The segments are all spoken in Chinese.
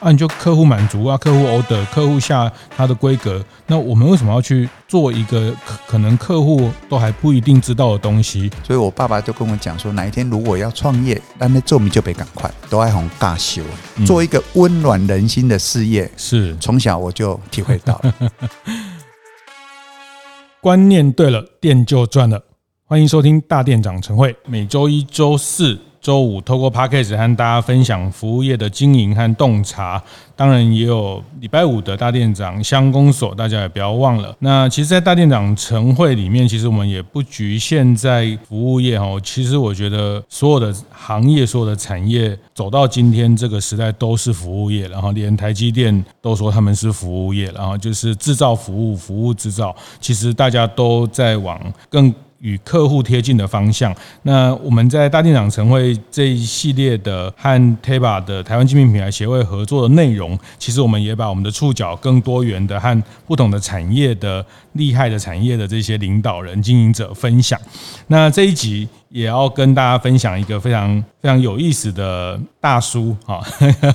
啊，你就客户满足啊，客户 order，客户下他的规格，那我们为什么要去做一个可可能客户都还不一定知道的东西？所以我爸爸就跟我讲说，哪一天如果要创业，那那做米就别赶快，都爱红尬修，做一个温暖人心的事业。是，从小我就体会到了。观念对了，店就赚了。欢迎收听大店长晨会，每周一、周四。周五透过 Podcast 和大家分享服务业的经营和洞察，当然也有礼拜五的大店长乡公所，大家也不要忘了。那其实，在大店长晨会里面，其实我们也不局限在服务业哈。其实我觉得所有的行业、所有的产业走到今天这个时代都是服务业，然后连台积电都说他们是服务业，然后就是制造服务、服务制造，其实大家都在往更。与客户贴近的方向。那我们在大店长晨会这一系列的和 Taba 的台湾精品品牌协会合作的内容，其实我们也把我们的触角更多元的和不同的产业的厉害的产业的这些领导人、经营者分享。那这一集。也要跟大家分享一个非常非常有意思的大叔哈，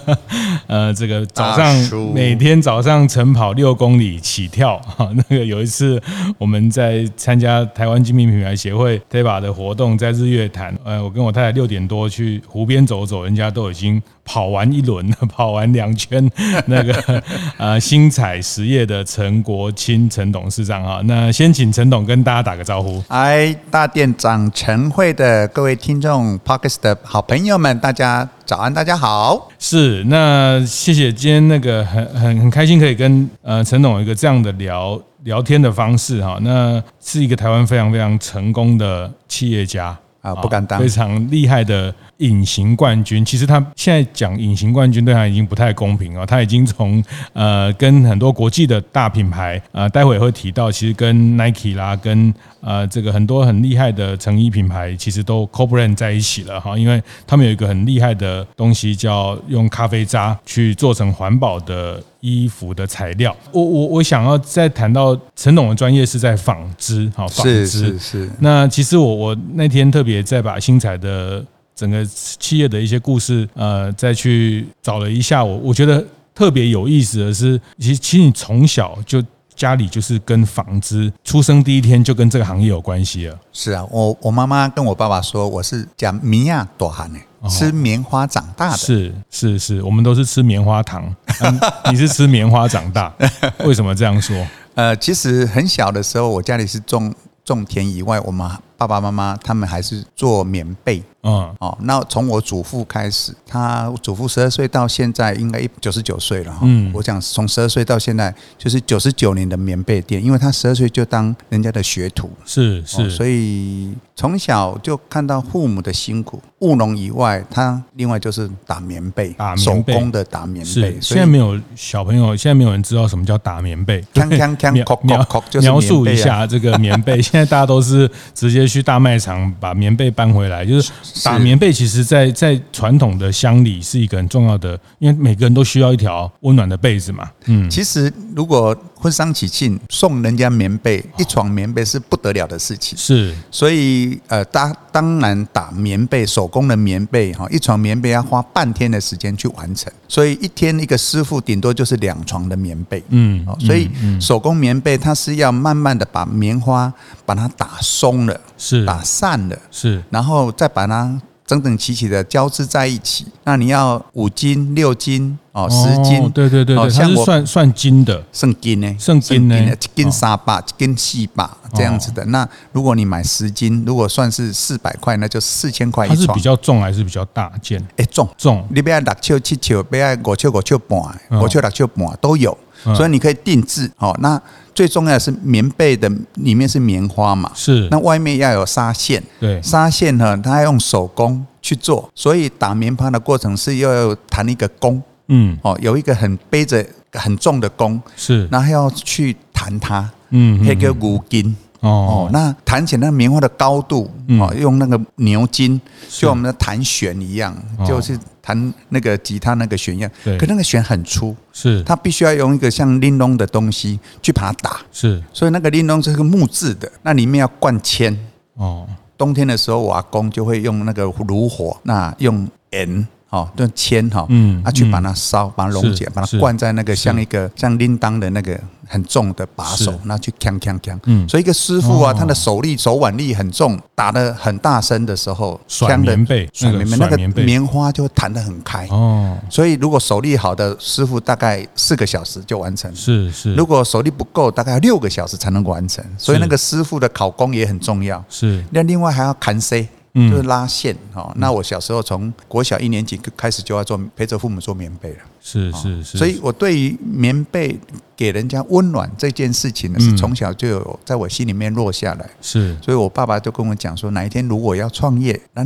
呃，这个早上每天早上晨跑六公里起跳哈，那个有一次我们在参加台湾精品品牌协会 TEBA 的活动，在日月潭，呃，我跟我太太六点多去湖边走走，人家都已经。跑完一轮，跑完两圈，那个呃，新彩实业的陈国清陈董事长啊，那先请陈董跟大家打个招呼。哎，大店长陈慧的各位听众 p o c k e t 的好朋友们，大家早安，大家好。是，那谢谢今天那个很很很开心可以跟呃陈董有一个这样的聊聊天的方式哈，那是一个台湾非常非常成功的企业家啊，不敢当，非常厉害的。隐形冠军，其实他现在讲隐形冠军对他已经不太公平了。他已经从呃跟很多国际的大品牌，呃，待会也会提到，其实跟 Nike 啦，跟呃这个很多很厉害的成衣品牌，其实都 co-brand 在一起了哈。因为他们有一个很厉害的东西，叫用咖啡渣去做成环保的衣服的材料。我我我想要再谈到陈董的专业是在纺织，哈，纺织是是。那其实我我那天特别在把新材的。整个企业的一些故事，呃，再去找了一下我，我觉得特别有意思的是，其实其实你从小就家里就是跟纺织，出生第一天就跟这个行业有关系了。是啊，我我妈妈跟我爸爸说，我是讲米亚朵汗呢，吃棉花长大的。是是是，我们都是吃棉花糖，你是吃棉花长大，为什么这样说？呃，其实很小的时候，我家里是种种田以外，我们爸爸妈妈他们还是做棉被。嗯，哦，那从我祖父开始，他祖父十二岁到现在应该一九十九岁了哈。嗯，我讲从十二岁到现在就是九十九年的棉被店，因为他十二岁就当人家的学徒，是是，所以从小就看到父母的辛苦，务农以外，他另外就是打棉被，打手工的打棉被。现在没有小朋友，现在没有人知道什么叫打棉被。锵锵锵，描描述一下这个棉被。现在大家都是直接去大卖场把棉被搬回来，就是。打棉被其实在，在在传统的乡里是一个很重要的，因为每个人都需要一条温暖的被子嘛。嗯，其实如果婚丧喜庆送人家棉被，一床棉被是不得了的事情。是，所以呃，当当然打棉被，手工的棉被哈，一床棉被要花半天的时间去完成，所以一天一个师傅顶多就是两床的棉被。嗯，所以手工棉被它是要慢慢的把棉花把它打松了，是打散了，是，然后再把它。整整齐齐的交织在一起，那你要五斤、六斤哦，十斤，对对对对，它是算算斤的，算斤呢，算斤呢，一斤三百，一斤四百这样子的。那如果你买十斤，如果算是四百块，那就四千块一双。它是比较重还是比较大件？哎，重。重，你不要六尺七尺，不要五尺五尺半，五尺六尺半都有，所以你可以定制哦。那最重要的是棉被的里面是棉花嘛，是。那外面要有纱线，对。纱线呢，它要用手工去做，所以打棉花的过程是要弹一个弓，嗯。哦，有一个很背着很重的弓，是。然后要去弹它，嗯，那个五筋。哦，那弹起那棉花的高度哦，用那个牛筋，就我们的弹弦一样，就是。弹那个吉他那个弦一样，可那个弦很粗，是，他必须要用一个像玲珑的东西去把它打，是，所以那个玲珑是个木质的，那里面要灌铅，哦，冬天的时候我阿公就会用那个炉火，那用盐。哦，用铅哈，嗯，啊，去把它烧，把它溶解，把它灌在那个像一个像铃铛的那个很重的把手，然后去锵锵锵，嗯，所以一个师傅啊，他的手力手腕力很重，打的很大声的时候，甩棉被，甩棉被，那个棉花就弹得很开哦。所以如果手力好的师傅，大概四个小时就完成，是是。如果手力不够，大概要六个小时才能完成。所以那个师傅的考功也很重要，是。那另外还要砍 C。就是拉线哈，那我小时候从国小一年级开始就要做陪着父母做棉被了，是是是，所以我对于棉被给人家温暖这件事情呢，是从小就有在我心里面落下来，是，所以我爸爸就跟我讲说，哪一天如果要创业，那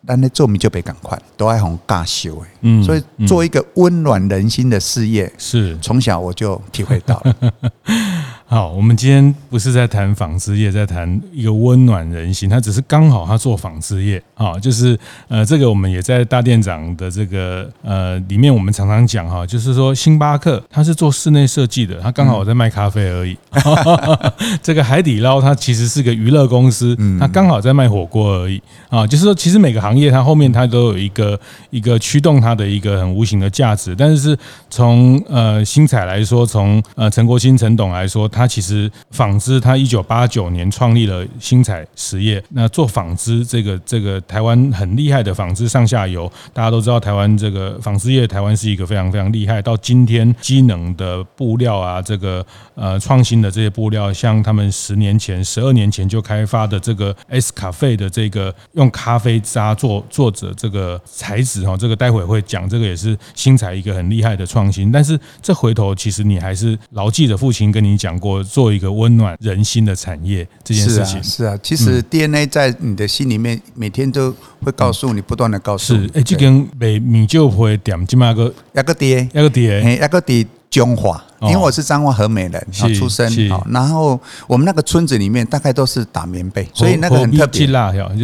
那那做米就别赶快，都爱红尬修哎，嗯，所以做一个温暖人心的事业，是。从小我就体会到了。好，我们今天不是在谈纺织业，在谈一个温暖人心。他只是刚好他做纺织业啊，就是呃，这个我们也在大店长的这个呃里面，我们常常讲哈，就是说星巴克他是做室内设计的，他刚好在卖咖啡而已。这个海底捞它其实是个娱乐公司，它刚好在卖火锅而已啊。就是说，其实每个行业它后面它都有一个一个驱动它的一个很无形的价值。但是是从呃星彩来说，从呃陈国新陈董来说。他其实纺织，他一九八九年创立了星彩实业。那做纺织这个这个台湾很厉害的纺织上下游，大家都知道台湾这个纺织业，台湾是一个非常非常厉害。到今天机能的布料啊，这个呃创新的这些布料，像他们十年前、十二年前就开发的这个 S 咖啡的这个用咖啡渣做做着这个材质哈，这个待会会讲，这个也是新彩一个很厉害的创新。但是这回头其实你还是牢记着父亲跟你讲过。我做一个温暖人心的产业这件事情。是啊，是啊，其实 DNA 在你的心里面每天都会告诉你，不断的告诉是。哎，这跟被米酒会点起码个一个爹，一个爹，一个爹彰化，因为我是彰化和美人出生，然后我们那个村子里面大概都是打棉被，所以那个很特别。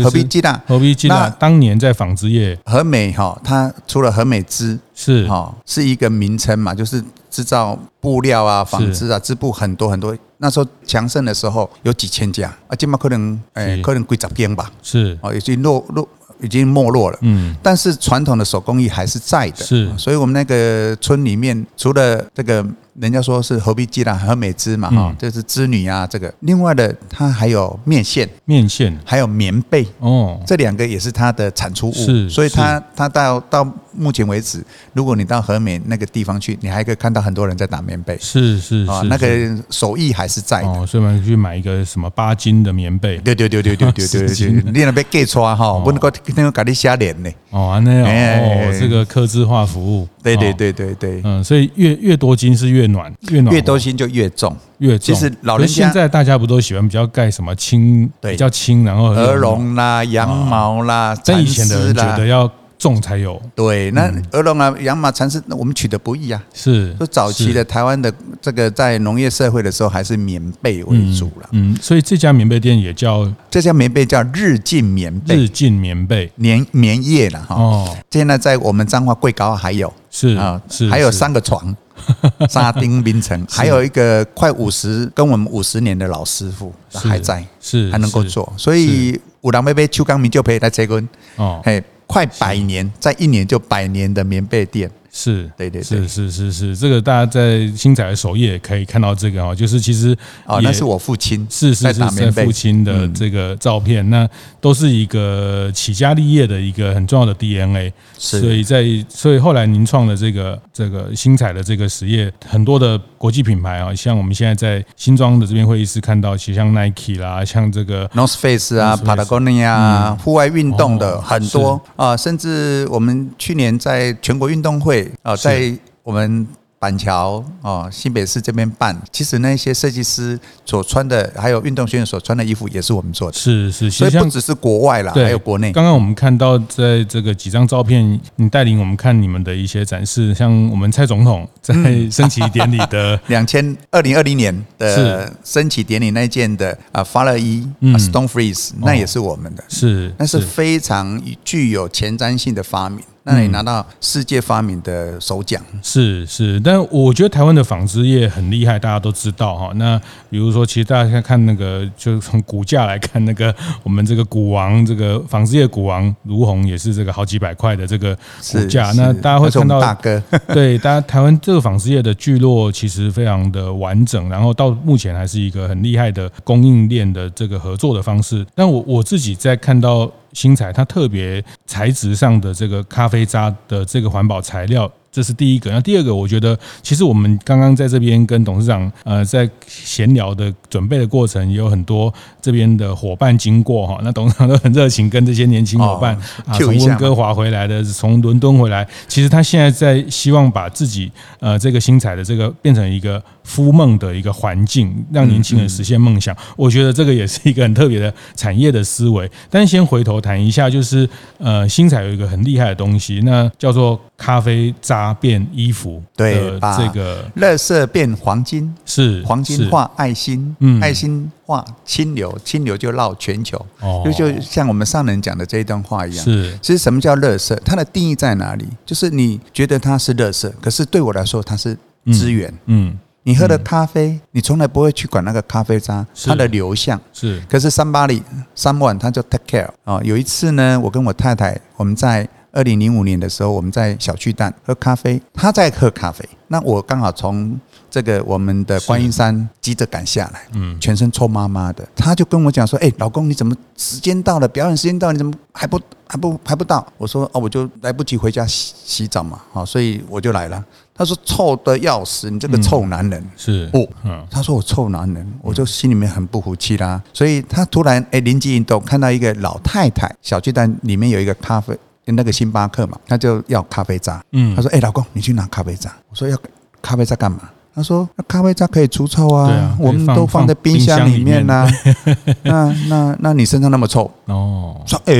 何必鸡蛋？何必鸡蛋？当年在纺织业，和美哈，它除了和美织是哈，是一个名称嘛，就是。制造布料啊，纺织啊，织布很多很多。那时候强盛的时候有几千家，啊，今嘛可能诶，可能几十间吧。是哦，已经落落，已经没落了。嗯，但是传统的手工艺还是在的。是，所以我们那个村里面，除了这个。人家说是何必鸡啦，和美织嘛，哈，这是织女啊，这个。另外的，它还有面线，面线，还有棉被哦，这两个也是它的产出物。是，所以它它到到目前为止，如果你到和美那个地方去，你还可以看到很多人在打棉被。是是啊，那个手艺还是在的。哦，所以我们去买一个什么八斤的棉被。对对对对对对对对，你那边给出哈，我那个那个给你瞎脸呢。哦，那样哦，这个客制化服务。对对对对对，嗯，所以越越多金是越暖，越暖。越多金就越重，越重。其实老人现在大家不都喜欢比较盖什么轻，比较轻，然后鹅绒啦、羊毛啦，真以前的人觉得要重才有。对，那鹅绒啊、羊毛、蚕丝，我们取得不易啊。是，就早期的台湾的这个在农业社会的时候，还是棉被为主了。嗯，所以这家棉被店也叫这家棉被叫日进棉被，日进棉被。棉棉业了哈。哦，现在在我们彰化贵高还有。是啊，是还有三个床。沙丁冰城，还有一个快五十跟我们五十年的老师傅还在，是还能够做，所以五郎妹妹邱刚明就陪他结婚哦，嘿，快百年，在一年就百年的棉被店。是对对是是是是，这个大家在星彩的首页可以看到这个哦，就是其实哦，那是我父亲，是是是在父亲的这个照片，那都是一个起家立业的一个很重要的 DNA。所以在所以后来您创了这个这个星彩的这个实业，很多的国际品牌啊，像我们现在在新庄的这边会议室看到，其实像 Nike 啦，像这个 North Face 啊，Patagonia 啊，户外运动的很多啊，甚至我们去年在全国运动会。啊，在我们板桥哦，新北市这边办，其实那些设计师所穿的，还有运动选手所穿的衣服，也是我们做的。是是，所以不只是国外啦，还有国内。刚刚我们看到，在这个几张照片，你带领我们看你们的一些展示，像我们蔡总统在升旗典礼的 两千二零二零年的升旗典礼那件的啊发热衣，Stone Freeze，那也是我们的，是，那是非常具有前瞻性的发明。那你拿到世界发明的首奖。是是，但我觉得台湾的纺织业很厉害，大家都知道哈。那比如说，其实大家看那个，就从股价来看，那个我们这个股王，这个纺织业股王儒鸿也是这个好几百块的这个股价。那大家会看到，大哥，对，大家台湾这个纺织业的聚落其实非常的完整，然后到目前还是一个很厉害的供应链的这个合作的方式。但我我自己在看到。新材它特别材质上的这个咖啡渣的这个环保材料。这是第一个，那第二个，我觉得其实我们刚刚在这边跟董事长呃在闲聊的准备的过程，也有很多这边的伙伴经过哈，那董事长都很热情，跟这些年轻伙伴啊，从温哥华回来的，从伦敦回来，其实他现在在希望把自己呃这个新彩的这个变成一个孵梦的一个环境，让年轻人实现梦想。我觉得这个也是一个很特别的产业的思维。但先回头谈一下，就是呃新彩有一个很厉害的东西，那叫做咖啡渣。变衣服，对，把这个垃圾变黄金，是黄金化爱心，嗯，爱心化清流，清流就绕全球。哦，就就像我们上人讲的这一段话一样。是，其实什么叫垃圾？它的定义在哪里？就是你觉得它是垃圾，可是对我来说它是资源。嗯，你喝的咖啡，你从来不会去管那个咖啡渣它的流向。是，可是 somebody someone 他就 take care 啊。有一次呢，我跟我太太我们在。二零零五年的时候，我们在小巨蛋喝咖啡，他在喝咖啡。那我刚好从这个我们的观音山急着赶下来，嗯，全身臭麻麻的。他就跟我讲说：“哎，老公，你怎么时间到了？表演时间到了，你怎么还不还不还不到？”我说：“哦，我就来不及回家洗洗澡嘛，好，所以我就来了。”他说：“臭得要死，你这个臭男人。”是哦，嗯，他说我臭男人，我就心里面很不服气啦。所以他突然哎灵机一动，看到一个老太太，小巨蛋里面有一个咖啡。那个星巴克嘛，他就要咖啡渣。嗯，他说：“哎，老公，你去拿咖啡渣。”我说：“要咖啡渣干嘛？”他说：“那咖啡渣可以除臭啊，我们都放在冰箱里面呐。那那那你身上那么臭哦？说哎，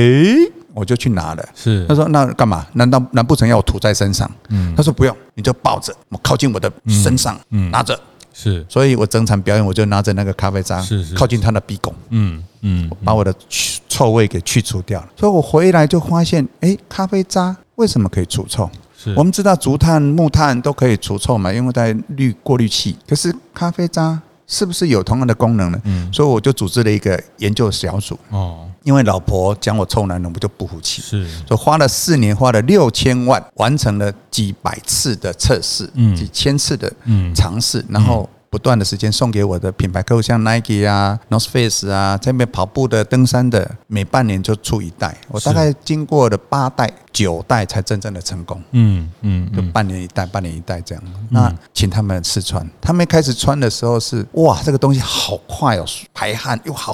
我就去拿了。是，他说那干嘛？难道难不成要我涂在身上？嗯，他说不用，你就抱着，我靠近我的身上，嗯，拿着。”是，所以我整场表演我就拿着那个咖啡渣，是是，靠近他的鼻孔，嗯嗯，把我的臭味给去除掉了。所以我回来就发现，哎，咖啡渣为什么可以除臭？是我们知道竹炭、木炭都可以除臭嘛，因为在滤过滤器。可是咖啡渣是不是有同样的功能呢？嗯，所以我就组织了一个研究小组。哦。因为老婆讲我臭男人，我就不服气，是，所以花了四年，花了六千万，完成了几百次的测试，嗯，几千次的尝试，然后。不断的时间送给我的品牌客户，像 Nike 啊、North Face 啊，这边跑步的、登山的，每半年就出一代。我大概经过了八代、九代才真正的成功。嗯嗯，就半年一代，半年一代这样。那请他们试穿，他们开始穿的时候是哇，这个东西好快哦，排汗又好，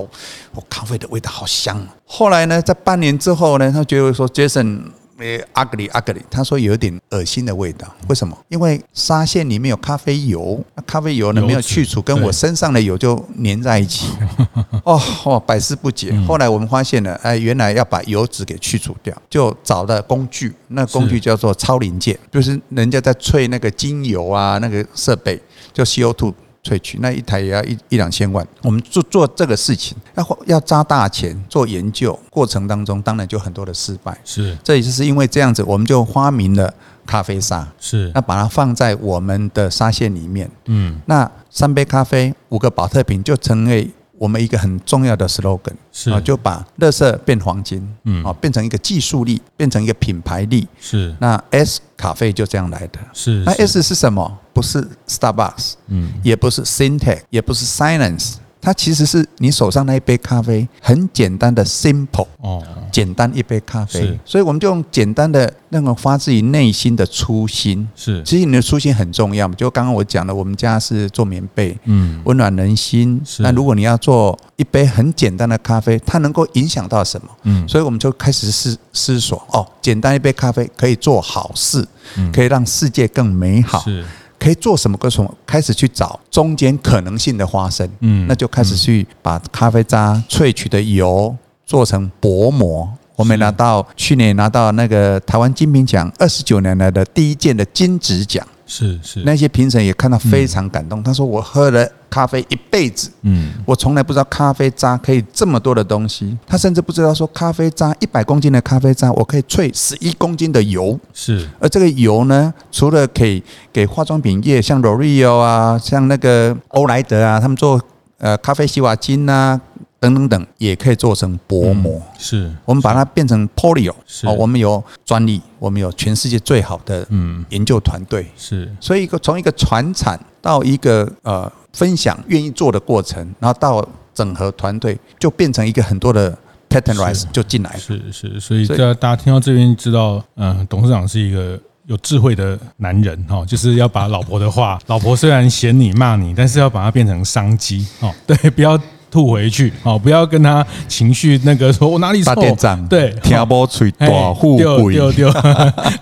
我咖啡的味道好香。后来呢，在半年之后呢，他觉得说 Jason。诶，ugly ugly，他说有点恶心的味道，为什么？因为沙县里面有咖啡油，咖啡油呢没有去除，跟我身上的油就粘在一起。哦哦，百思不解。后来我们发现了，哎，原来要把油脂给去除掉，就找了工具，那工具叫做超临界，就是人家在萃那个精油啊，那个设备叫 CO2。萃取那一台也要一一两千万，我们做做这个事情要要砸大钱做研究，过程当中当然就很多的失败。是，这也就是因为这样子，我们就发明了咖啡沙。是，那把它放在我们的沙线里面。嗯，那三杯咖啡五个保特瓶就成为。我们一个很重要的 slogan 是啊，就把乐色变黄金，嗯，啊，变成一个技术力，变成一个品牌力，是。那 S 咖啡就这样来的，是。那 S 是什么？不是 Starbucks，嗯，也不是 Syntex，也不是 Silence。它其实是你手上那一杯咖啡，很简单的 simple 哦，简单一杯咖啡，所以我们就用简单的那种发自于内心的初心，是，其实你的初心很重要嘛。就刚刚我讲的，我们家是做棉被，嗯，温暖人心。那如果你要做一杯很简单的咖啡，它能够影响到什么？嗯，所以我们就开始思思索，哦，简单一杯咖啡可以做好事，可以让世界更美好。是。可以做什么？跟什么开始去找中间可能性的花生，嗯，那就开始去把咖啡渣萃取的油做成薄膜，我们拿到去年拿到那个台湾金品奖二十九年来的第一届的金质奖。是是，那些评审也看到非常感动。他说：“我喝了咖啡一辈子，嗯，我从来不知道咖啡渣可以这么多的东西。他甚至不知道说咖啡渣一百公斤的咖啡渣，我可以萃十一公斤的油。是，而这个油呢，除了可以给化妆品业，像 L'Oreal 啊，像那个欧莱德啊，他们做呃咖啡洗发精啊。”等等等，也可以做成薄膜。嗯、是，我们把它变成 polyo。是，我们有专利，我们有全世界最好的嗯研究团队。是，所以一个从一个传产到一个呃分享愿意做的过程，然后到整合团队，就变成一个很多的 patent rights 就进来了。是是，所以大大家听到这边知道，嗯，董事长是一个有智慧的男人哈，就是要把老婆的话，老婆虽然嫌你骂你，但是要把它变成商机哦，对，不要。吐回去，好，不要跟他情绪那个说，我哪里错？对，听不吹大富贵，对对对，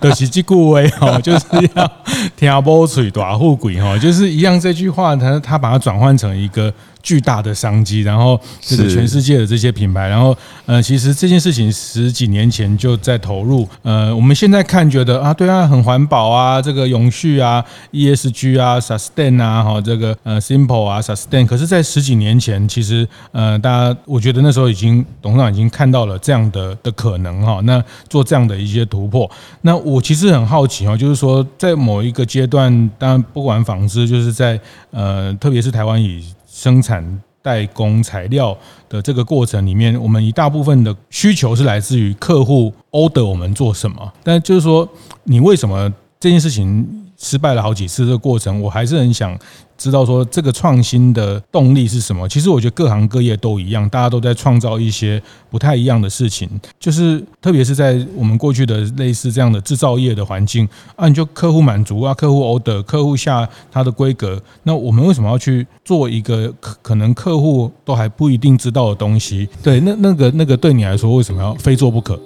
就是这句话，就是要听不吹大富贵，哈，就是一样这句话，他他把它转换成一个。巨大的商机，然后这个全世界的这些品牌，然后呃，其实这件事情十几年前就在投入，呃，我们现在看觉得啊，对啊，很环保啊，这个永续啊，ESG 啊，sustain 啊，哈，这个呃，simple 啊，sustain。可是，在十几年前，其实呃，大家我觉得那时候已经董事长已经看到了这样的的可能哈，那做这样的一些突破。那我其实很好奇哈，就是说在某一个阶段，当然不管纺织，就是在呃，特别是台湾以生产代工材料的这个过程里面，我们一大部分的需求是来自于客户 order 我们做什么，但就是说，你为什么这件事情失败了好几次？这个过程，我还是很想。知道说这个创新的动力是什么？其实我觉得各行各业都一样，大家都在创造一些不太一样的事情。就是特别是在我们过去的类似这样的制造业的环境啊，你就客户满足啊，客户 order，客户下他的规格，那我们为什么要去做一个可可能客户都还不一定知道的东西？对，那那个那个对你来说为什么要非做不可？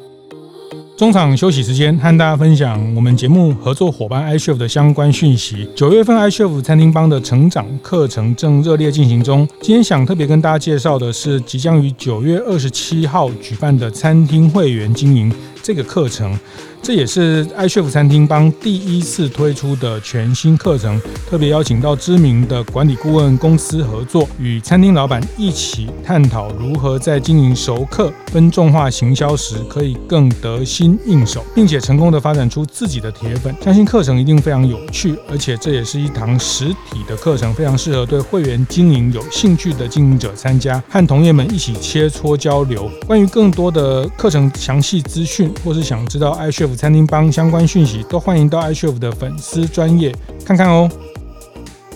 中场休息时间，和大家分享我们节目合作伙伴 iCHEF 的相关讯息。九月份 iCHEF 餐厅帮的成长课程正热烈进行中。今天想特别跟大家介绍的是，即将于九月二十七号举办的餐厅会员经营这个课程。这也是 iCHEF 餐厅帮第一次推出的全新课程，特别邀请到知名的管理顾问公司合作，与餐厅老板一起探讨如何在经营熟客分众化行销时可以更得心应手，并且成功的发展出自己的铁粉。相信课程一定非常有趣，而且这也是一堂实体的课程，非常适合对会员经营有兴趣的经营者参加，和同业们一起切磋交流。关于更多的课程详细资讯，或是想知道 iCHEF 餐厅帮相关讯息都欢迎到 iCHEF 的粉丝专业看看哦。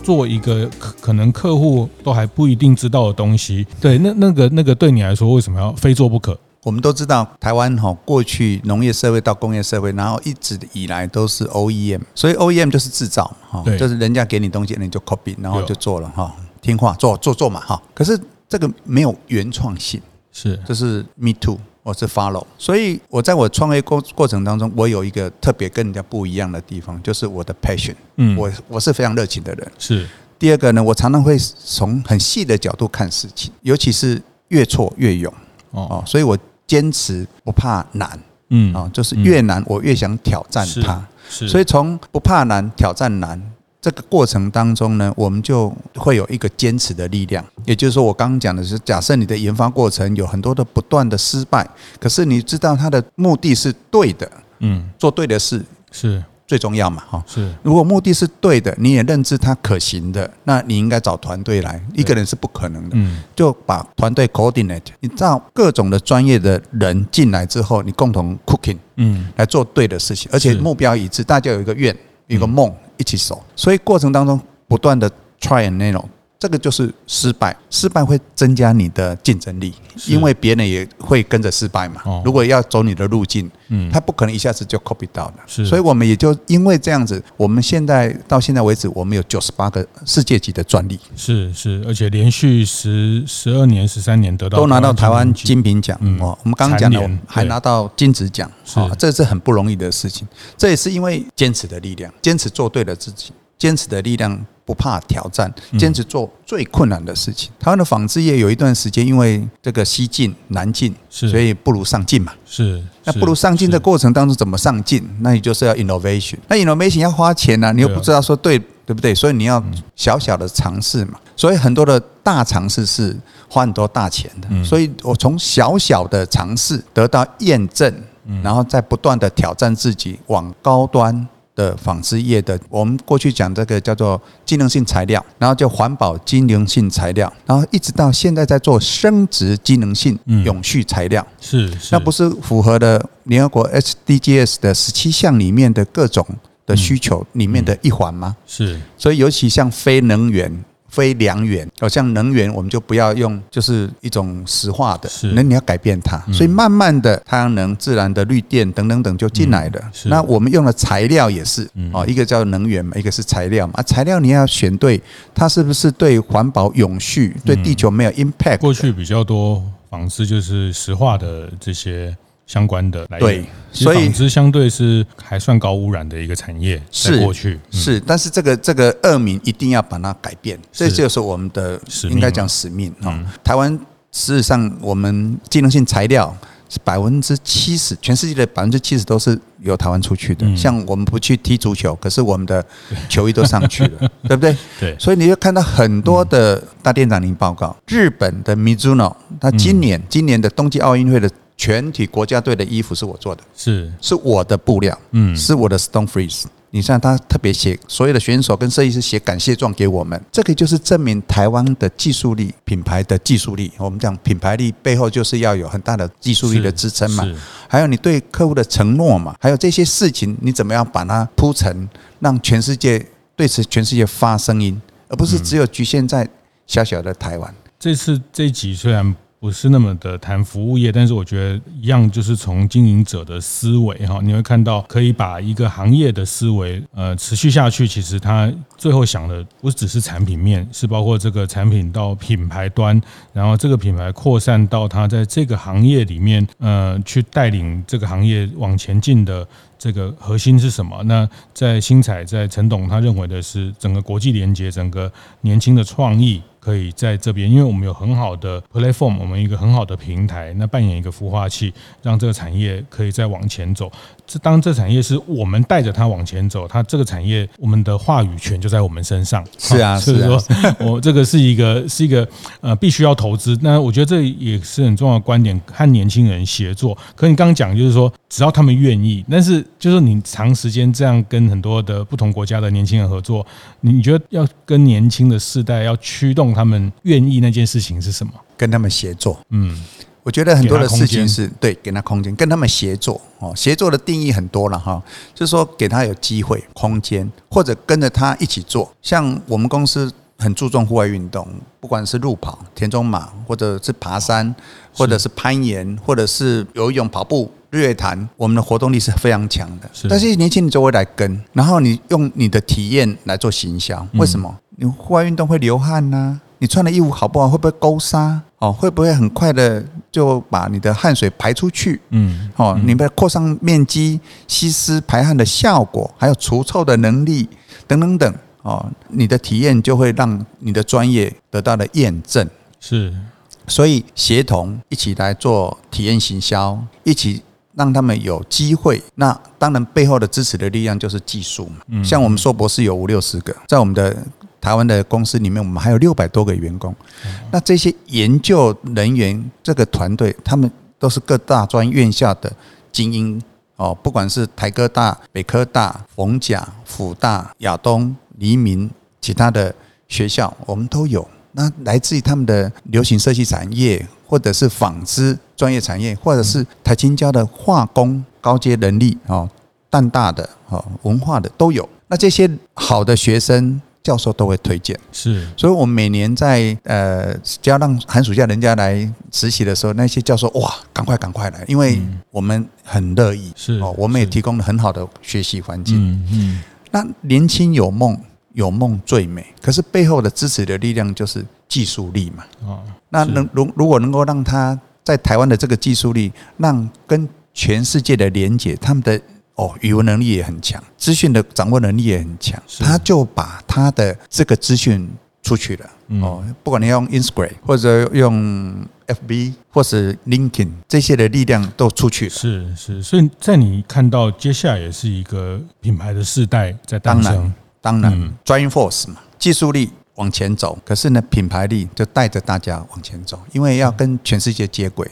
做一个可可能客户都还不一定知道的东西，对，那那个那个对你来说为什么要非做不可？我们都知道台湾哈过去农业社会到工业社会，然后一直以来都是 OEM，所以 OEM 就是制造哈，就是人家给你东西你就 copy，然后就做了哈，听话做做做嘛哈。可是这个没有原创性，是，这是 me too。我是 follow，所以我在我创业过过程当中，我有一个特别跟人家不一样的地方，就是我的 passion。嗯，我我是非常热情的人。是。第二个呢，我常常会从很细的角度看事情，尤其是越挫越勇。哦，所以我坚持不怕难。嗯，啊，就是越难我越想挑战它。是。所以从不怕难挑战难。这个过程当中呢，我们就会有一个坚持的力量。也就是说，我刚刚讲的是，假设你的研发过程有很多的不断的失败，可是你知道它的目的是对的，嗯，做对的事是。最重要嘛，哈。是，如果目的是对的，你也认知它可行的，那你应该找团队来，一个人是不可能的。嗯，就把团队 coordinate，你找各种的专业的人进来之后，你共同 cooking，嗯，来做对的事情，而且目标一致，大家有一个愿，有一个梦。一起走，所以过程当中不断的 try and nail 这个就是失败，失败会增加你的竞争力，因为别人也会跟着失败嘛。如果要走你的路径，嗯，他不可能一下子就 copy 到的。是，所以我们也就因为这样子，我们现在到现在为止，我们有九十八个世界级的专利。是是，而且连续十十二年、十三年得到都拿到台湾金品奖。嗯，我们刚刚讲的还拿到金质奖，啊，这是很不容易的事情。这也是因为坚持的力量，坚持做对了自己，坚持的力量。不怕挑战，坚持做最困难的事情。台湾的纺织业有一段时间，因为这个西进南进，所以不如上进嘛。是，那不如上进的过程当中怎么上进？那你就是要 innovation。那 innovation 要花钱啊，你又不知道说对对不对？所以你要小小的尝试嘛。所以很多的大尝试是花很多大钱的。所以我从小小的尝试得到验证，然后再不断的挑战自己，往高端。的纺织业的，我们过去讲这个叫做机能性材料，然后叫环保机能性材料，然后一直到现在在做生殖机能性永续材料，是，是，那不是符合了联合国 SDGs 的十七项里面的各种的需求里面的一环吗？是，所以尤其像非能源。非良源，好像能源，我们就不要用，就是一种石化的，那你要改变它，所以慢慢的太阳能、自然的绿电等等等就进来了。那我们用的材料也是，哦，一个叫能源嘛，一个是材料嘛。材料你要选对，它是不是对环保、永续、对地球没有 impact？过去比较多纺织就是石化的这些。相关的来源，对，所以纺织相对是还算高污染的一个产业，是过去是，是，但是这个这个恶名一定要把它改变，这就是我们的应该讲使命啊。台湾事实上，我们机能性材料是百分之七十，全世界的百分之七十都是由台湾出去的。像我们不去踢足球，可是我们的球衣都上去了，对不对？对，所以你会看到很多的大店长您报告，日本的 Mizuno，他今年今年的冬季奥运会的。全体国家队的衣服是我做的，是是我的布料，嗯，是我的 Stone Freeze。你像他特别写所有的选手跟设计师写感谢状给我们，这个就是证明台湾的技术力、品牌的技术力。我们讲品牌力背后就是要有很大的技术力的支撑嘛，还有你对客户的承诺嘛，还有这些事情你怎么样把它铺成，让全世界对此全世界发声音，而不是只有局限在小小的台湾。这次这一集虽然。不是那么的谈服务业，但是我觉得一样，就是从经营者的思维哈，你会看到可以把一个行业的思维呃持续下去。其实他最后想的不只是产品面，是包括这个产品到品牌端，然后这个品牌扩散到他在这个行业里面呃去带领这个行业往前进的这个核心是什么？那在新彩在陈董他认为的是整个国际连接，整个年轻的创意。可以在这边，因为我们有很好的 platform，我们一个很好的平台，那扮演一个孵化器，让这个产业可以再往前走。这当这产业是我们带着它往前走，它这个产业我们的话语权就在我们身上。是啊，所以说 我这个是一个是一个呃必须要投资。那我觉得这也是很重要的观点，和年轻人协作。可你刚刚讲就是说，只要他们愿意，但是就是你长时间这样跟很多的不同国家的年轻人合作，你觉得要跟年轻的世代要驱动他们愿意那件事情是什么？跟他们协作。嗯。我觉得很多的事情是对，给他空间，跟他们协作哦。协作的定义很多了哈，就是说给他有机会、空间，或者跟着他一起做。像我们公司很注重户外运动，不管是路跑、田中马，或者是爬山，或者是攀岩，或者是游泳、跑步、日月潭，我们的活动力是非常强的。但是年轻人就会来跟，然后你用你的体验来做行销。为什么？你户外运动会流汗呐？你穿的衣服好不好？会不会勾纱？哦，会不会很快的就把你的汗水排出去？嗯，哦，你的扩散面积、吸湿排汗的效果，还有除臭的能力等等等，哦，你的体验就会让你的专业得到了验证。是，所以协同一起来做体验行销，一起让他们有机会。那当然背后的支持的力量就是技术嘛。像我们硕博士有五六十个，在我们的。台湾的公司里面，我们还有六百多个员工。那这些研究人员，这个团队，他们都是各大专院校的精英哦，不管是台科大、北科大、逢甲、辅大、亚东、黎明，其他的学校，我们都有。那来自于他们的流行设计产业，或者是纺织专业产业，或者是台青交的化工高阶能力哦，淡大的哦，文化的都有。那这些好的学生。教授都会推荐，是，所以我们每年在呃，只要让寒暑假人家来实习的时候，那些教授哇，赶快赶快来，因为我们很乐意，是哦，我们也提供了很好的学习环境。嗯嗯，那年轻有梦，有梦最美，可是背后的支持的力量就是技术力嘛。哦，那能如如果能够让他在台湾的这个技术力，让跟全世界的连接，他们的哦，语文能力也很强，资讯的掌握能力也很强，他就把他的这个资讯出去了。哦，不管你用 Instagram 或者用 FB 或是 LinkedIn 这些的力量都出去了。是是，所以在你看到接下来也是一个品牌的世代在诞生。当然，Driving Force 嘛，技术力往前走，可是呢，品牌力就带着大家往前走，因为要跟全世界接轨，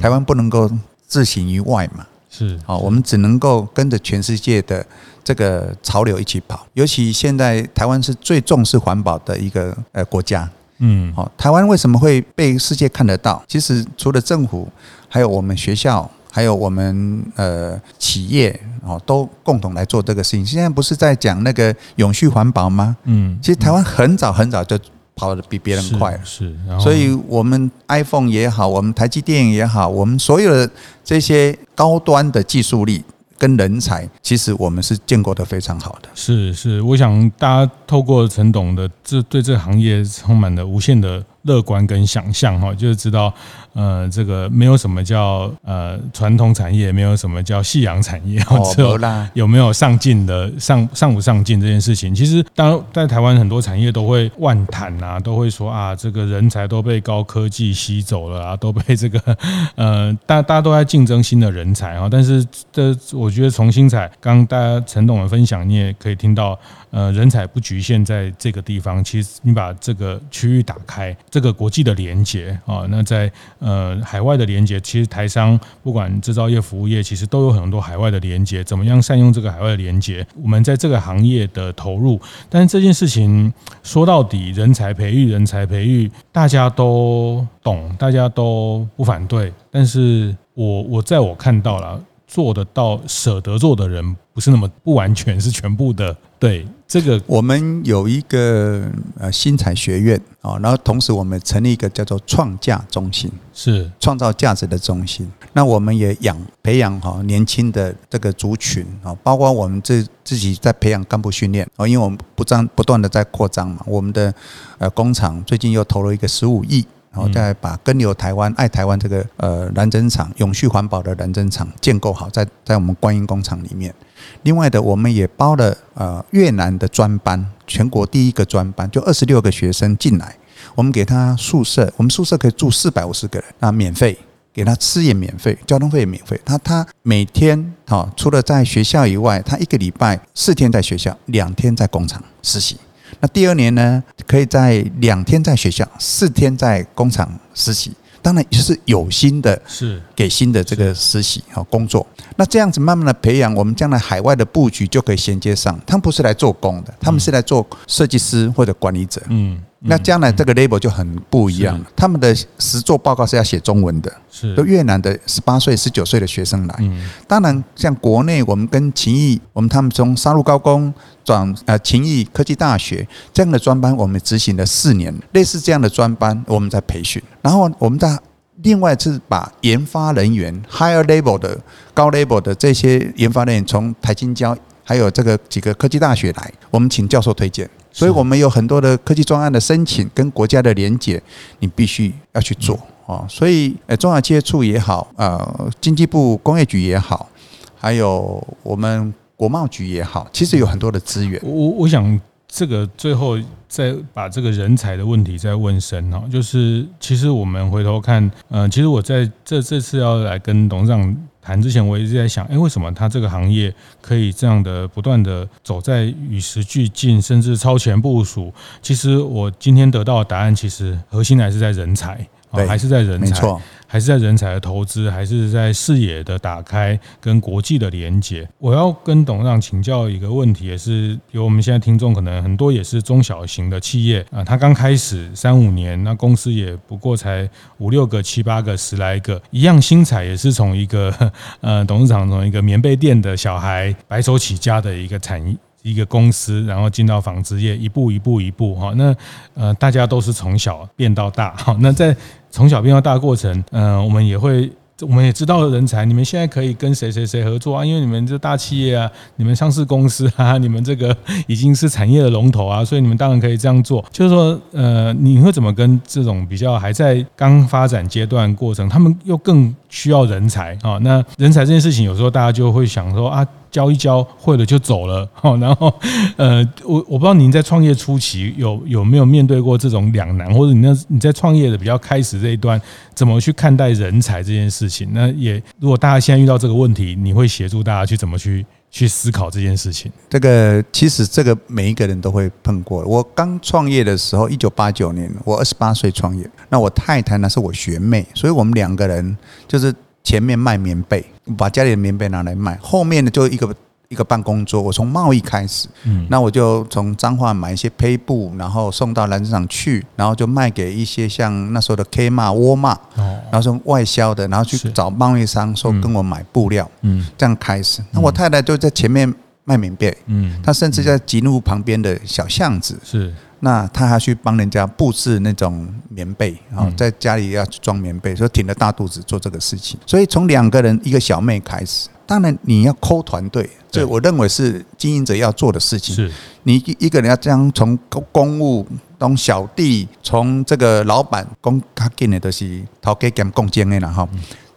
台湾不能够自行于外嘛。是，好，我们只能够跟着全世界的这个潮流一起跑。尤其现在台湾是最重视环保的一个呃国家。嗯，好，台湾为什么会被世界看得到？其实除了政府，还有我们学校，还有我们呃企业哦，都共同来做这个事情。现在不是在讲那个永续环保吗？嗯，其实台湾很早很早就跑得比别人快了。是，所以我们 iPhone 也好，我们台积电也好，我们所有的这些高端的技术力跟人才，其实我们是建构得非常好的。是是，我想大家透过陈董的这对这个行业充满了无限的。乐观跟想象哈，就是知道，呃，这个没有什么叫呃传统产业，没有什么叫夕阳产业，哦，有有没有上进的上上不上进这件事情，其实当在台湾很多产业都会万谈啊，都会说啊，这个人才都被高科技吸走了啊，都被这个呃，大大家都在竞争新的人才啊，但是这我觉得从新材刚刚大家陈董的分享，你也可以听到。呃，人才不局限在这个地方，其实你把这个区域打开，这个国际的连接啊，那在呃海外的连接，其实台商不管制造业、服务业，其实都有很多海外的连接。怎么样善用这个海外的连接？我们在这个行业的投入，但是这件事情说到底，人才培育、人才培育，大家都懂，大家都不反对。但是我我在我看到了做得到、舍得做的人，不是那么不完全是全部的，对。这个我们有一个呃新材学院啊，然后同时我们成立一个叫做创价中心，是创造价值的中心。那我们也养培养哈年轻的这个族群啊，包括我们自自己在培养干部训练啊，因为我们不断不断的在扩张嘛。我们的呃工厂最近又投了一个十五亿，然后再把根留台湾、爱台湾这个呃蓝针厂、永续环保的蓝针厂建构好，在在我们观音工厂里面。另外的，我们也包了呃越南的专班，全国第一个专班，就二十六个学生进来，我们给他宿舍，我们宿舍可以住四百五十个人，那免费，给他吃也免费，交通费也免费。他他每天哈，除了在学校以外，他一个礼拜四天在学校，两天在工厂实习。那第二年呢，可以在两天在学校，四天在工厂实习。当然也是有心的，是给新的这个实习和工作。那这样子慢慢的培养，我们将来海外的布局就可以衔接上。他们不是来做工的，他们是来做设计师或者管理者。嗯。那将来这个 label 就很不一样了。他们的实作报告是要写中文的，是都越南的十八岁、十九岁的学生来。当然，像国内我们跟勤益，我们他们从沙鹿高工转呃勤益科技大学这样的专班，我们执行了四年，类似这样的专班我们在培训。然后我们在另外是把研发人员 higher level 的高 level 的这些研发人员从台金交还有这个几个科技大学来，我们请教授推荐。所以我们有很多的科技专案的申请跟国家的连结，你必须要去做啊。所以呃，中小企业处也好，呃，经济部工业局也好，还有我们国贸局也好，其实有很多的资源。我我想这个最后再把这个人才的问题再问深哦，就是其实我们回头看，呃，其实我在这这次要来跟董事长。谈之前，我一直在想，哎，为什么他这个行业可以这样的不断的走在与时俱进，甚至超前部署？其实我今天得到的答案，其实核心还是在人才。对，还是在人才，还是在人才的投资，还是在视野的打开跟国际的连接。我要跟董事长请教一个问题，也是有我们现在听众可能很多也是中小型的企业啊，他刚开始三五年，那公司也不过才五六个、七八个、十来个，一样新彩也是从一个呃董事长从一个棉被店的小孩白手起家的一个产业。一个公司，然后进到纺织业，一步一步一步哈。那呃，大家都是从小变到大哈。那在从小变到大过程，嗯、我们也会，我们也知道人才，你们现在可以跟谁谁谁合作啊？因为你们这大企业啊，你们上市公司啊，你们这个已经是产业的龙头啊，所以你们当然可以这样做。就是说，呃，你会怎么跟这种比较还在刚发展阶段过程，他们又更需要人才啊？那人才这件事情，有时候大家就会想说啊。教一教会了就走了。好，然后呃，我我不知道您在创业初期有有没有面对过这种两难，或者你那你在创业的比较开始这一段，怎么去看待人才这件事情？那也如果大家现在遇到这个问题，你会协助大家去怎么去？去思考这件事情。这个其实这个每一个人都会碰过。我刚创业的时候，一九八九年，我二十八岁创业。那我太太呢是我学妹，所以我们两个人就是前面卖棉被，把家里的棉被拿来卖，后面呢就一个。一个办公桌，我从贸易开始，嗯，那我就从彰化买一些坯布，然后送到南市去，然后就卖给一些像那时候的尔玛，哦，然后从外销的，然后去找贸易商说跟我买布料，嗯，这样开始。那我太太就在前面卖棉被，嗯，她甚至在吉路旁边的小巷子，是，那他还去帮人家布置那种棉被，然后在家里要装棉被，所以挺着大肚子做这个事情。所以从两个人，一个小妹开始。当然，你要抠团队，这我认为是经营者要做的事情。是，你一个人要这样从公公务、从小弟、从这个老板，公他给你的是头给给共建的了哈。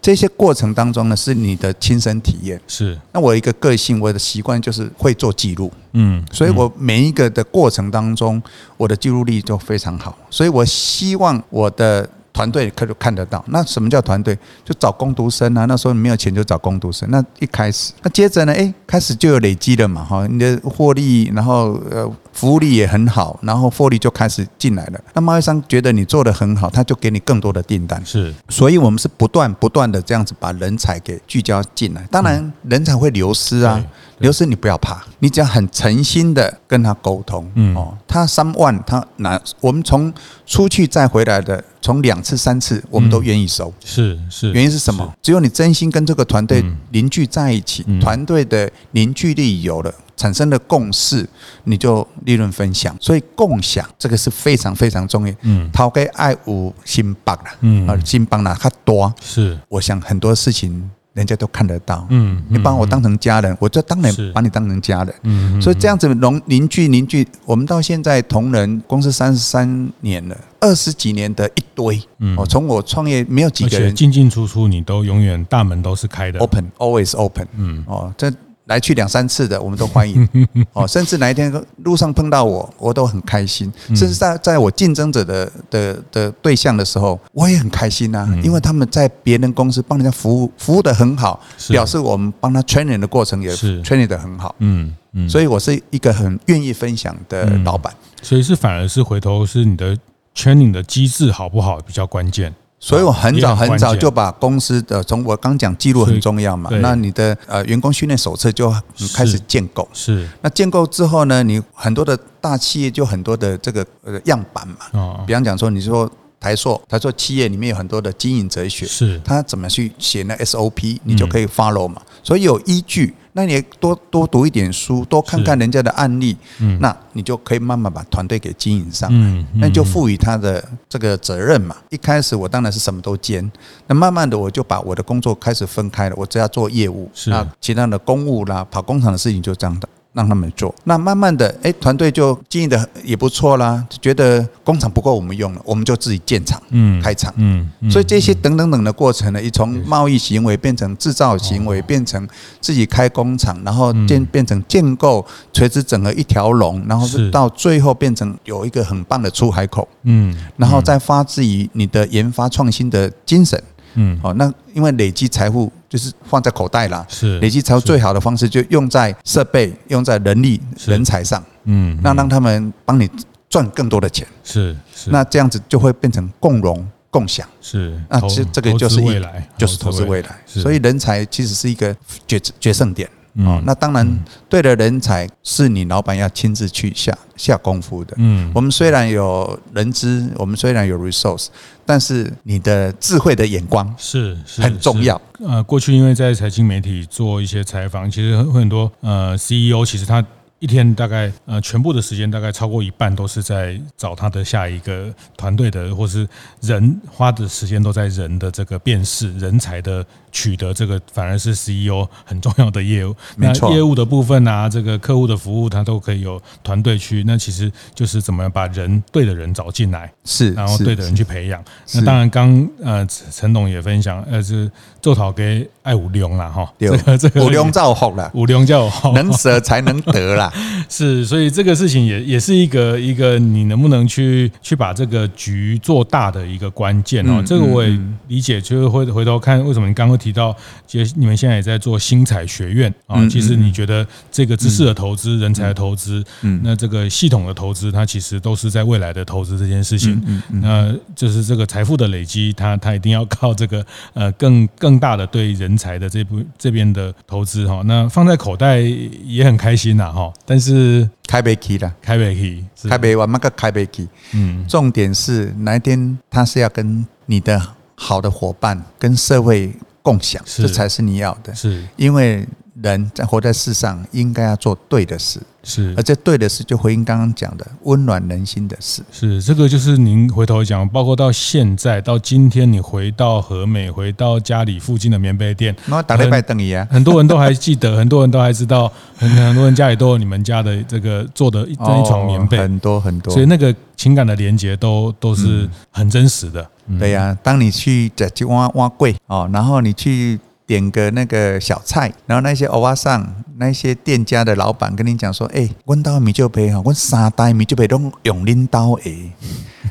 这些过程当中呢，是你的亲身体验。是，那我一个个性，我的习惯就是会做记录。嗯，所以我每一个的过程当中，我的记录力就非常好。所以我希望我的。团队可就看得到，那什么叫团队？就找工读生啊。那时候你没有钱就找工读生。那一开始，那接着呢？哎，开始就有累积了嘛，哈，你的获利，然后呃，服务力也很好，然后获利就开始进来了。那贸易商觉得你做的很好，他就给你更多的订单。是，所以我们是不断不断的这样子把人才给聚焦进来。当然，人才会流失啊。流失你不要怕，你只要很诚心的跟他沟通，嗯。哦，他三万他拿，我们从出去再回来的，从两次三次我们都愿意收，是是，原因是什么？只有你真心跟这个团队凝聚在一起，团队的凝聚力有了，产生了共识，你就利润分享，所以共享这个是非常非常重要。嗯，掏给爱五新帮了，嗯。啊，新帮了他多，是，我想很多事情。人家都看得到，嗯，你把我当成家人，我就当然把你当成家人，嗯，所以这样子融凝聚凝聚，我们到现在同仁公司三十三年了，二十几年的一堆，嗯，哦，从我创业没有几个人。进进出出，你都永远大门都是开的，open always open，嗯，哦，这。来去两三次的，我们都欢迎 哦。甚至哪一天路上碰到我，我都很开心。甚至在在我竞争者的的的对象的时候，我也很开心呐，因为他们在别人公司帮人家服务，服务的很好，表示我们帮他 training 的过程也是 training 的很好。嗯嗯，所以我是一个很愿意分享的老板。所以是反而是回头是你的 training 的机制好不好比较关键。所以我很早很早就把公司的从我刚讲记录很重要嘛，那你的呃员工训练手册就开始建构。是，那建构之后呢，你很多的大企业就很多的这个呃样板嘛。哦。比方讲说，你说台塑，台塑企业里面有很多的经营哲学，是，他怎么去写那 SOP，你就可以 follow 嘛。所以有依据。那你多多读一点书，多看看人家的案例，嗯，那你就可以慢慢把团队给经营上。来，嗯，那就赋予他的这个责任嘛。一开始我当然是什么都兼，那慢慢的我就把我的工作开始分开了，我只要做业务，那其他的公务啦、跑工厂的事情就这样的。让他们做，那慢慢的，哎，团队就经营的也不错啦，就觉得工厂不够我们用了，我们就自己建厂，嗯，开厂，嗯，所以这些等等等的过程呢，一从贸易行为变成制造行为，变成自己开工厂，然后建变成建构垂直整个一条龙，然后是。到最后变成有一个很棒的出海口，嗯，然后再发自于你的研发创新的精神。嗯，好，那因为累积财富就是放在口袋啦，是累积财富最好的方式就用在设备、用在人力、人才上，嗯，那让他们帮你赚更多的钱，是是，那这样子就会变成共荣共享，是，那其实这个就是未来，就是投资未来，所以人才其实是一个决决胜点。哦，那当然，对的人才是你老板要亲自去下下功夫的。嗯，我们虽然有人资，我们虽然有 resource，但是你的智慧的眼光是很重要。呃，过去因为在财经媒体做一些采访，其实会很多呃 CEO，其实他。一天大概呃全部的时间大概超过一半都是在找他的下一个团队的，或是人花的时间都在人的这个辨识人才的取得，这个反而是 CEO 很重要的业务。那业务的部分啊，这个客户的服务，他都可以有团队去。那其实就是怎么样把人对的人找进来，是，然后对的人去培养。那当然刚呃陈董也分享，呃是做好给爱五龙了哈，这个这个 五龙造福了，五龙叫能舍才能得啦。是，所以这个事情也也是一个一个你能不能去去把这个局做大的一个关键哦。这个我也理解，就是回回头看为什么你刚刚提到，其实你们现在也在做新彩学院啊。其实你觉得这个知识的投资、人才的投资，嗯，那这个系统的投资，它其实都是在未来的投资这件事情。那就是这个财富的累积，它它一定要靠这个呃更更大的对人才的这部这边的投资哈。那放在口袋也很开心呐哈，但是。是开不起了，开不起，开不完那个开不起。嗯，重点是哪一天他是要跟你的好的伙伴跟社会共享，这才是你要的。是因为人在活在世上，应该要做对的事。是，而这对的事就回应刚刚讲的温暖人心的事。是，这个就是您回头讲，包括到现在到今天，你回到和美，回到家里附近的棉被店，我打礼拜等你啊，很多人都还记得，很多人都还知道，很很多人家里都有你们家的这个做的一张一床棉被，很多很多，所以那个情感的连接都都是很真实的。对呀，当你去在去挖挖柜哦，然后你去。点个那个小菜，然后那些欧巴桑、那些店家的老板跟你讲说：“哎，我刀米酒杯哈，我三袋米酒杯都用拎刀诶。”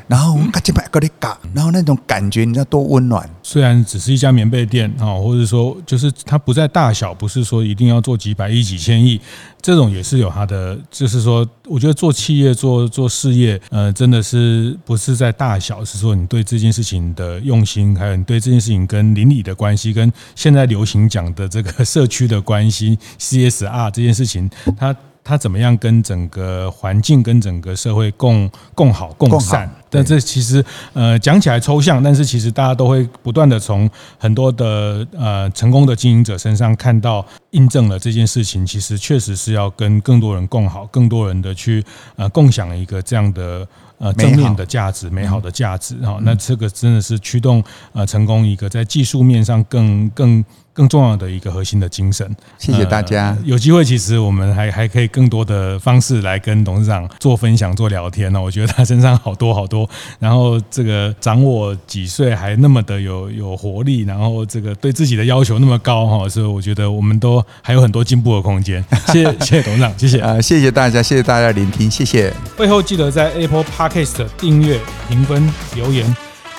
然后我们赶紧买个哩嘎，然后那种感觉你知道多温暖。虽然只是一家棉被店啊，或者说就是它不在大小，不是说一定要做几百亿、几千亿，这种也是有它的。就是说，我觉得做企业、做做事业，呃，真的是不是在大小，是说你对这件事情的用心，还有你对这件事情跟邻里的关系，跟现在流行讲的这个社区的关系，CSR 这件事情，它。它怎么样跟整个环境、跟整个社会共共好共善？但这其实呃讲起来抽象，但是其实大家都会不断的从很多的呃成功的经营者身上看到印证了这件事情。其实确实是要跟更多人共好，更多人的去呃共享一个这样的呃正面的价值、美好的价值。哈，那这个真的是驱动呃成功一个在技术面上更更。更重要的一个核心的精神，谢谢大家。呃、有机会，其实我们还还可以更多的方式来跟董事长做分享、做聊天呢。我觉得他身上好多好多，然后这个长我几岁还那么的有有活力，然后这个对自己的要求那么高哈，所以我觉得我们都还有很多进步的空间。谢谢，谢谢董事长，谢谢啊，谢谢大家，谢谢大家聆听，谢谢。会后记得在 Apple Podcast 订阅、评分、留言。